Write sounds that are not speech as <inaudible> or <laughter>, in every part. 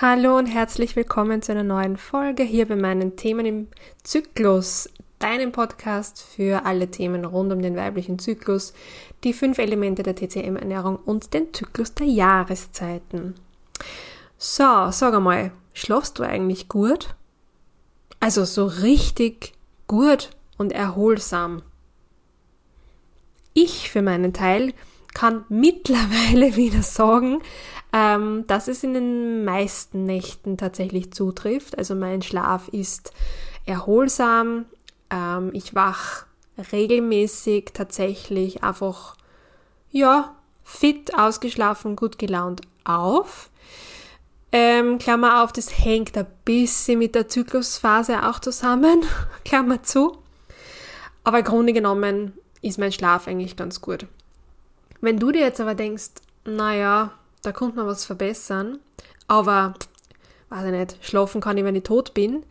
Hallo und herzlich willkommen zu einer neuen Folge hier bei meinen Themen im Zyklus, deinem Podcast für alle Themen rund um den weiblichen Zyklus, die fünf Elemente der TCM-Ernährung und den Zyklus der Jahreszeiten. So, sag einmal, schlafst du eigentlich gut? Also so richtig gut und erholsam. Ich für meinen Teil kann mittlerweile <laughs> wieder sagen, ähm, dass es in den meisten Nächten tatsächlich zutrifft. Also mein Schlaf ist erholsam. Ähm, ich wach regelmäßig tatsächlich einfach, ja, fit, ausgeschlafen, gut gelaunt auf. Ähm, Klammer auf, das hängt ein bisschen mit der Zyklusphase auch zusammen, <laughs> Klammer zu. Aber im Grunde genommen ist mein Schlaf eigentlich ganz gut. Wenn du dir jetzt aber denkst, naja, da kommt man was verbessern, aber, weiß ich nicht, schlafen kann ich, wenn ich tot bin,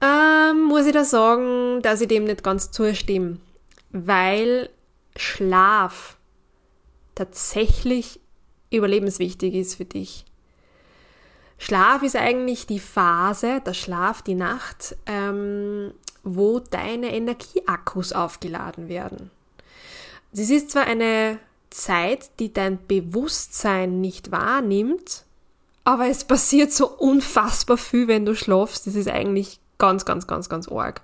ähm, muss ich da sagen, dass ich dem nicht ganz zustimme, weil Schlaf tatsächlich überlebenswichtig ist für dich. Schlaf ist eigentlich die Phase, der Schlaf, die Nacht, ähm, wo deine Energieakkus aufgeladen werden. Es ist zwar eine Zeit, die dein Bewusstsein nicht wahrnimmt, aber es passiert so unfassbar viel, wenn du schlafst. Das ist eigentlich ganz, ganz, ganz, ganz arg.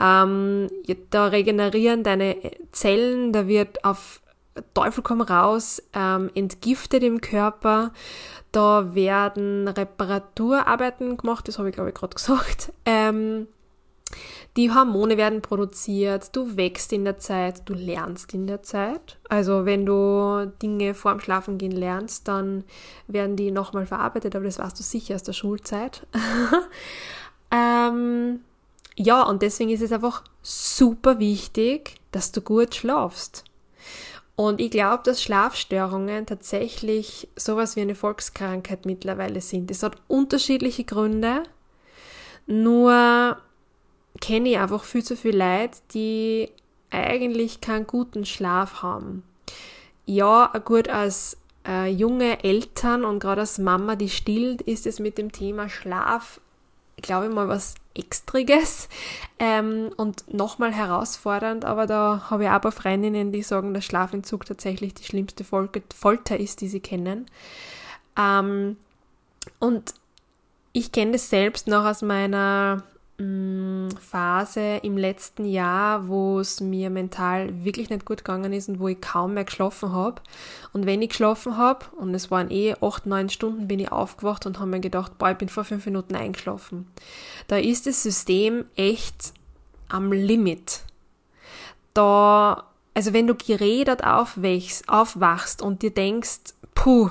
Ähm, da regenerieren deine Zellen, da wird auf Teufel komm raus, ähm, entgiftet im Körper. Da werden Reparaturarbeiten gemacht, das habe ich glaube ich gerade gesagt. Ähm, die Hormone werden produziert, du wächst in der Zeit, du lernst in der Zeit. Also wenn du Dinge vorm Schlafengehen lernst, dann werden die nochmal verarbeitet, aber das weißt du sicher aus der Schulzeit. <laughs> ähm, ja, und deswegen ist es einfach super wichtig, dass du gut schlafst. Und ich glaube, dass Schlafstörungen tatsächlich sowas wie eine Volkskrankheit mittlerweile sind. Es hat unterschiedliche Gründe. Nur kenne ich einfach viel zu viele Leute, die eigentlich keinen guten Schlaf haben. Ja, gut, als äh, junge Eltern und gerade als Mama, die stillt, ist es mit dem Thema Schlaf, glaube ich mal, was Extriges ähm, und nochmal herausfordernd, aber da habe ich auch ein paar Freundinnen, die sagen, dass Schlafentzug tatsächlich die schlimmste Folter ist, die sie kennen. Ähm, und ich kenne das selbst noch aus meiner Phase im letzten Jahr, wo es mir mental wirklich nicht gut gegangen ist und wo ich kaum mehr geschlafen habe. Und wenn ich geschlafen habe, und es waren eh acht, neun Stunden, bin ich aufgewacht und habe mir gedacht, boah, ich bin vor fünf Minuten eingeschlafen. Da ist das System echt am Limit. Da, also wenn du geredet aufwachst, aufwachst und dir denkst, puh,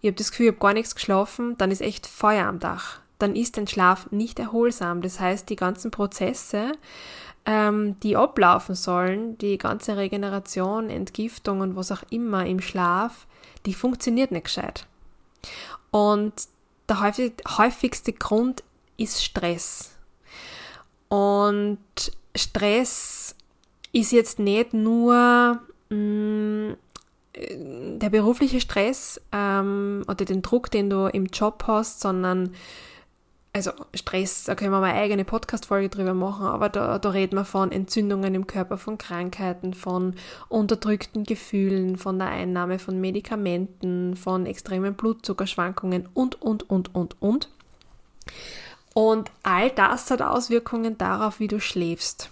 ich habe das Gefühl, ich habe gar nichts geschlafen, dann ist echt Feuer am Dach dann ist dein Schlaf nicht erholsam. Das heißt, die ganzen Prozesse, ähm, die ablaufen sollen, die ganze Regeneration, Entgiftung und was auch immer im Schlaf, die funktioniert nicht gescheit. Und der häufig, häufigste Grund ist Stress. Und Stress ist jetzt nicht nur mh, mm, der berufliche Stress ähm, oder den Druck, den du im Job hast, sondern also Stress, da können wir mal eine eigene Podcast-Folge drüber machen, aber da, da reden wir von Entzündungen im Körper, von Krankheiten, von unterdrückten Gefühlen, von der Einnahme von Medikamenten, von extremen Blutzuckerschwankungen und, und, und, und, und. Und all das hat Auswirkungen darauf, wie du schläfst.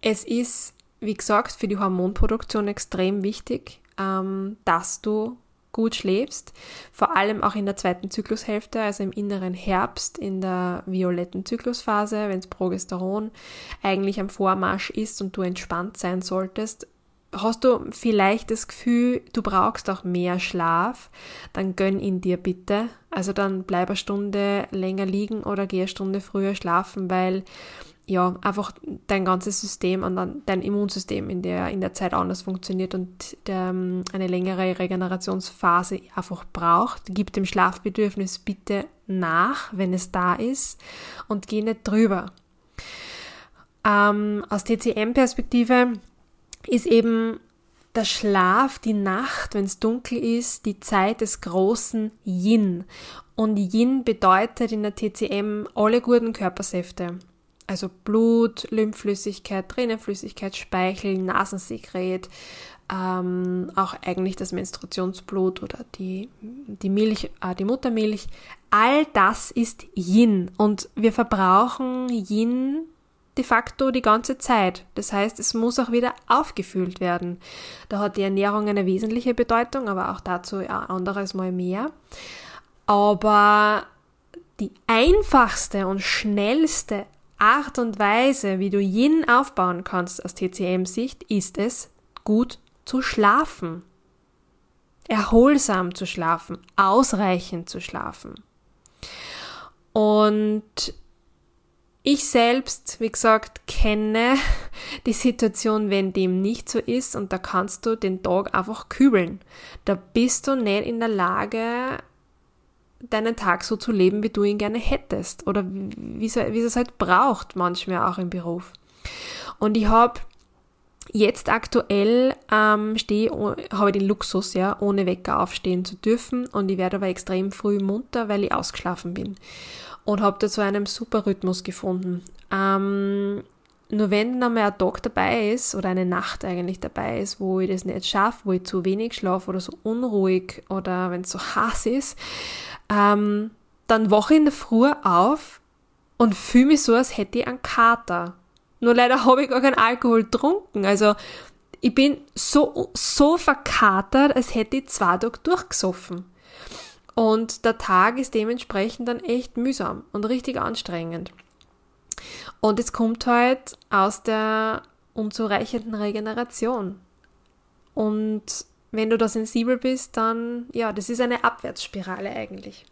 Es ist, wie gesagt, für die Hormonproduktion extrem wichtig, ähm, dass du gut schläfst, vor allem auch in der zweiten Zyklushälfte, also im inneren Herbst, in der violetten Zyklusphase, wenn das Progesteron eigentlich am Vormarsch ist und du entspannt sein solltest, hast du vielleicht das Gefühl, du brauchst auch mehr Schlaf, dann gönn ihn dir bitte. Also dann bleib eine Stunde länger liegen oder geh eine Stunde früher schlafen, weil ja, einfach dein ganzes System und dein Immunsystem in der, in der Zeit anders funktioniert und der, ähm, eine längere Regenerationsphase einfach braucht. Gib dem Schlafbedürfnis bitte nach, wenn es da ist und geh nicht drüber. Ähm, aus TCM-Perspektive ist eben der Schlaf, die Nacht, wenn es dunkel ist, die Zeit des großen Yin. Und Yin bedeutet in der TCM alle guten Körpersäfte. Also Blut, Lymphflüssigkeit, Tränenflüssigkeit, Speichel, Nasensekret, ähm, auch eigentlich das Menstruationsblut oder die, die Milch, äh, die Muttermilch. All das ist Yin und wir verbrauchen Yin de facto die ganze Zeit. Das heißt, es muss auch wieder aufgefüllt werden. Da hat die Ernährung eine wesentliche Bedeutung, aber auch dazu ja, anderes Mal mehr. Aber die einfachste und schnellste Art und Weise, wie du Yin aufbauen kannst aus TCM-Sicht, ist es, gut zu schlafen. Erholsam zu schlafen, ausreichend zu schlafen. Und ich selbst, wie gesagt, kenne <laughs> die Situation, wenn dem nicht so ist und da kannst du den Tag einfach kübeln. Da bist du nicht in der Lage, deinen Tag so zu leben, wie du ihn gerne hättest oder wie, es halt braucht manchmal auch im Beruf. Und ich habe jetzt aktuell ähm, stehe, habe ich den Luxus, ja, ohne Wecker aufstehen zu dürfen und ich werde aber extrem früh munter, weil ich ausgeschlafen bin und habe da so einen super Rhythmus gefunden. Ähm, nur wenn dann mal ein Tag dabei ist oder eine Nacht eigentlich dabei ist, wo ich das nicht schaffe, wo ich zu wenig schlafe oder so unruhig oder wenn es so <laughs> heiß ist, ähm, dann wache ich in der Früh auf und fühle mich so, als hätte ich einen Kater. Nur leider habe ich gar keinen Alkohol getrunken. Also ich bin so, so verkatert, als hätte ich zwei Tage durchgesoffen. Und der Tag ist dementsprechend dann echt mühsam und richtig anstrengend. Und es kommt halt aus der unzureichenden Regeneration. Und wenn du da sensibel bist, dann, ja, das ist eine Abwärtsspirale eigentlich.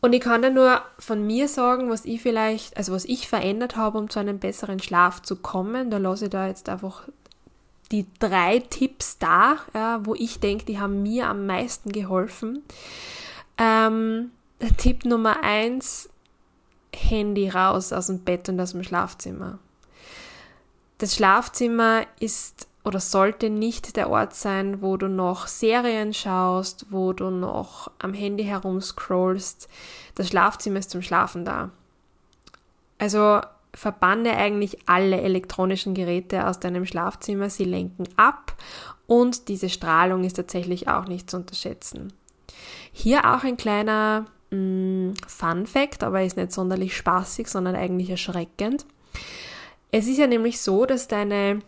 Und ich kann da nur von mir sagen, was ich vielleicht, also was ich verändert habe, um zu einem besseren Schlaf zu kommen. Da lasse ich da jetzt einfach die drei Tipps da, ja, wo ich denke, die haben mir am meisten geholfen. Ähm, Tipp Nummer eins, Handy raus aus dem Bett und aus dem Schlafzimmer. Das Schlafzimmer ist oder sollte nicht der Ort sein, wo du noch Serien schaust, wo du noch am Handy herumscrollst. Das Schlafzimmer ist zum Schlafen da. Also verbanne eigentlich alle elektronischen Geräte aus deinem Schlafzimmer, sie lenken ab und diese Strahlung ist tatsächlich auch nicht zu unterschätzen. Hier auch ein kleiner mm, Fun Fact, aber ist nicht sonderlich spaßig, sondern eigentlich erschreckend. Es ist ja nämlich so, dass deine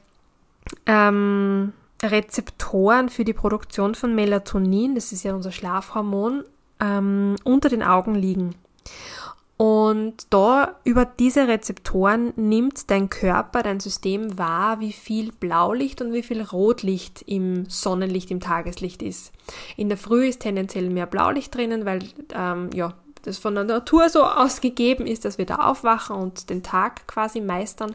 ähm, Rezeptoren für die Produktion von Melatonin, das ist ja unser Schlafhormon, ähm, unter den Augen liegen. Und da über diese Rezeptoren nimmt dein Körper, dein System wahr, wie viel Blaulicht und wie viel Rotlicht im Sonnenlicht, im Tageslicht ist. In der Früh ist tendenziell mehr Blaulicht drinnen, weil ähm, ja, das von der Natur so ausgegeben ist, dass wir da aufwachen und den Tag quasi meistern.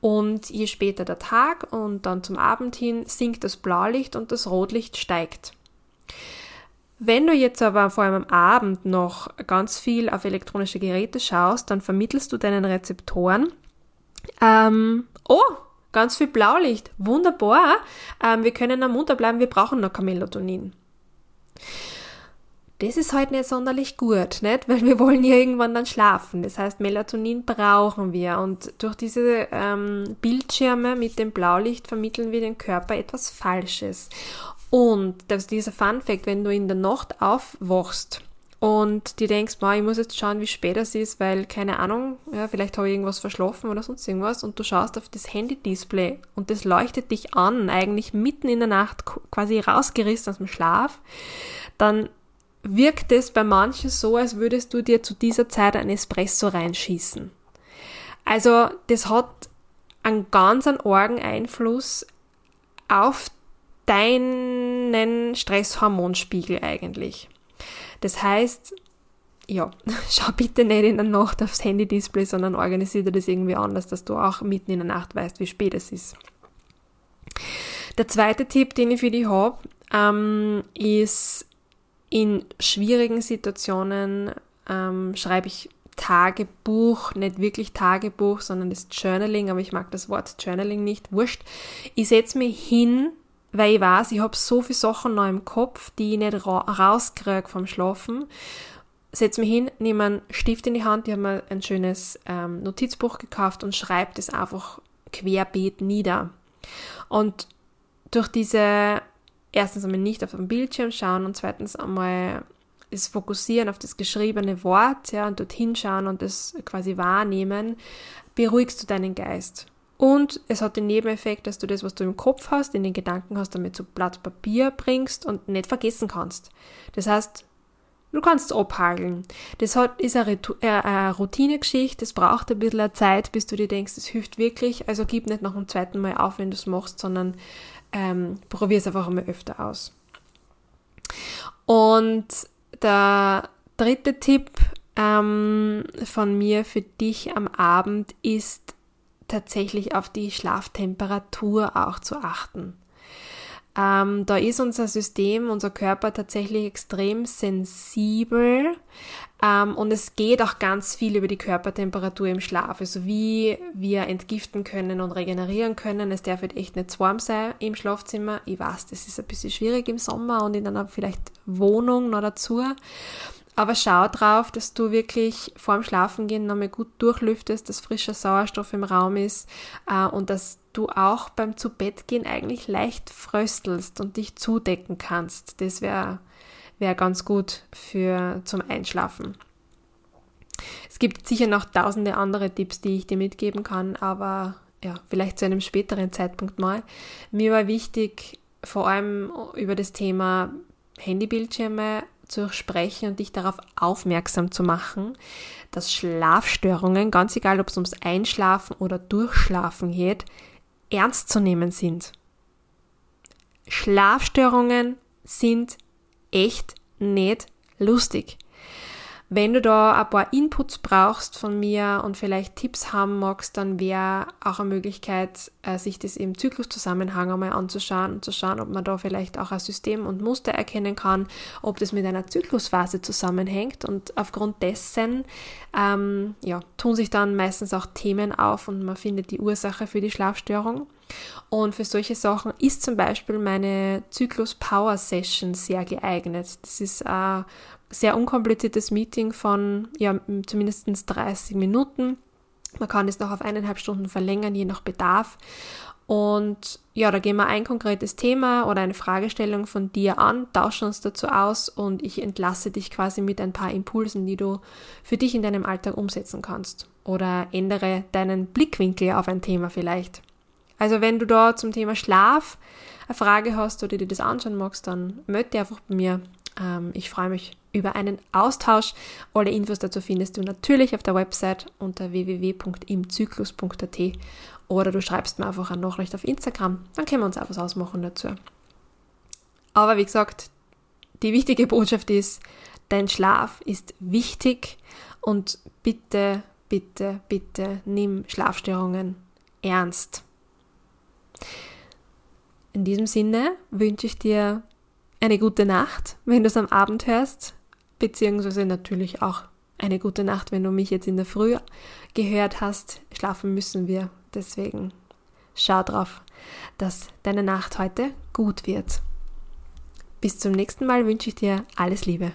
Und je später der Tag und dann zum Abend hin sinkt das Blaulicht und das Rotlicht steigt. Wenn du jetzt aber vor allem am Abend noch ganz viel auf elektronische Geräte schaust, dann vermittelst du deinen Rezeptoren, ähm, oh, ganz viel Blaulicht, wunderbar, ähm, wir können am munter bleiben, wir brauchen noch kein Melatonin das ist halt nicht sonderlich gut, nicht? Weil wir wollen ja irgendwann dann schlafen. Das heißt, Melatonin brauchen wir und durch diese ähm, Bildschirme mit dem Blaulicht vermitteln wir dem Körper etwas Falsches. Und das, dieser Fun Fact, wenn du in der Nacht aufwachst und dir denkst, ich muss jetzt schauen, wie spät es ist, weil keine Ahnung, ja, vielleicht habe ich irgendwas verschlafen oder sonst irgendwas und du schaust auf das Handy-Display und das leuchtet dich an, eigentlich mitten in der Nacht quasi rausgerissen aus dem Schlaf, dann wirkt es bei manchen so, als würdest du dir zu dieser Zeit ein Espresso reinschießen. Also das hat einen ganz argen Einfluss auf deinen Stresshormonspiegel eigentlich. Das heißt, ja, <laughs> schau bitte nicht in der Nacht aufs Handy-Display, sondern organisiere das irgendwie anders, dass du auch mitten in der Nacht weißt, wie spät es ist. Der zweite Tipp, den ich für dich habe, ähm, ist in schwierigen Situationen ähm, schreibe ich Tagebuch, nicht wirklich Tagebuch, sondern das Journaling, aber ich mag das Wort Journaling nicht, wurscht. Ich setze mich hin weil ich weiß, ich habe so viele Sachen noch im Kopf, die ich nicht ra rauskriege vom Schlafen. Setze mich hin, nehme einen Stift in die Hand, ich habe mir ein schönes ähm, Notizbuch gekauft und schreibe das einfach querbeet nieder. Und durch diese, erstens einmal nicht auf den Bildschirm schauen und zweitens einmal das Fokussieren auf das geschriebene Wort ja, und dorthin schauen und das quasi wahrnehmen, beruhigst du deinen Geist. Und es hat den Nebeneffekt, dass du das, was du im Kopf hast, in den Gedanken hast, damit zu Blatt Papier bringst und nicht vergessen kannst. Das heißt, du kannst es abhageln. Das hat, ist eine, äh, eine Routinegeschichte, das braucht ein bisschen Zeit, bis du dir denkst, es hilft wirklich. Also gib nicht noch ein zweiten Mal auf, wenn du es machst, sondern ähm, probier es einfach einmal öfter aus. Und der dritte Tipp ähm, von mir für dich am Abend ist tatsächlich auf die Schlaftemperatur auch zu achten. Ähm, da ist unser System, unser Körper tatsächlich extrem sensibel ähm, und es geht auch ganz viel über die Körpertemperatur im Schlaf, also wie wir entgiften können und regenerieren können. Es darf halt echt nicht zu warm sein im Schlafzimmer. Ich weiß, das ist ein bisschen schwierig im Sommer und in einer vielleicht Wohnung noch dazu. Aber schau drauf, dass du wirklich vorm Schlafengehen nochmal gut durchlüftest, dass frischer Sauerstoff im Raum ist äh, und dass du auch beim Zubettgehen eigentlich leicht fröstelst und dich zudecken kannst. Das wäre wär ganz gut für zum Einschlafen. Es gibt sicher noch tausende andere Tipps, die ich dir mitgeben kann, aber ja, vielleicht zu einem späteren Zeitpunkt mal. Mir war wichtig, vor allem über das Thema Handybildschirme zu sprechen und dich darauf aufmerksam zu machen, dass Schlafstörungen, ganz egal ob es ums Einschlafen oder Durchschlafen geht, ernst zu nehmen sind. Schlafstörungen sind echt nicht lustig. Wenn du da ein paar Inputs brauchst von mir und vielleicht Tipps haben magst, dann wäre auch eine Möglichkeit, äh, sich das im Zykluszusammenhang einmal anzuschauen und zu schauen, ob man da vielleicht auch ein System und Muster erkennen kann, ob das mit einer Zyklusphase zusammenhängt. Und aufgrund dessen ähm, ja, tun sich dann meistens auch Themen auf und man findet die Ursache für die Schlafstörung. Und für solche Sachen ist zum Beispiel meine Zyklus Power Session sehr geeignet. Das ist ein sehr unkompliziertes Meeting von ja, zumindest 30 Minuten. Man kann es noch auf eineinhalb Stunden verlängern, je nach Bedarf. Und ja, da gehen wir ein konkretes Thema oder eine Fragestellung von dir an, tauschen uns dazu aus und ich entlasse dich quasi mit ein paar Impulsen, die du für dich in deinem Alltag umsetzen kannst. Oder ändere deinen Blickwinkel auf ein Thema vielleicht. Also wenn du da zum Thema Schlaf eine Frage hast oder dir das anschauen magst, dann melde dich einfach bei mir. Ähm, ich freue mich über einen Austausch. Alle Infos dazu findest du natürlich auf der Website unter www.imzyklus.at oder du schreibst mir einfach eine Nachricht auf Instagram, dann können wir uns auch was ausmachen dazu. Aber wie gesagt, die wichtige Botschaft ist, dein Schlaf ist wichtig und bitte, bitte, bitte nimm Schlafstörungen ernst. In diesem Sinne wünsche ich dir eine gute Nacht, wenn du es am Abend hörst beziehungsweise natürlich auch eine gute Nacht, wenn du mich jetzt in der Früh gehört hast. Schlafen müssen wir, deswegen schau drauf, dass deine Nacht heute gut wird. Bis zum nächsten Mal wünsche ich dir alles Liebe.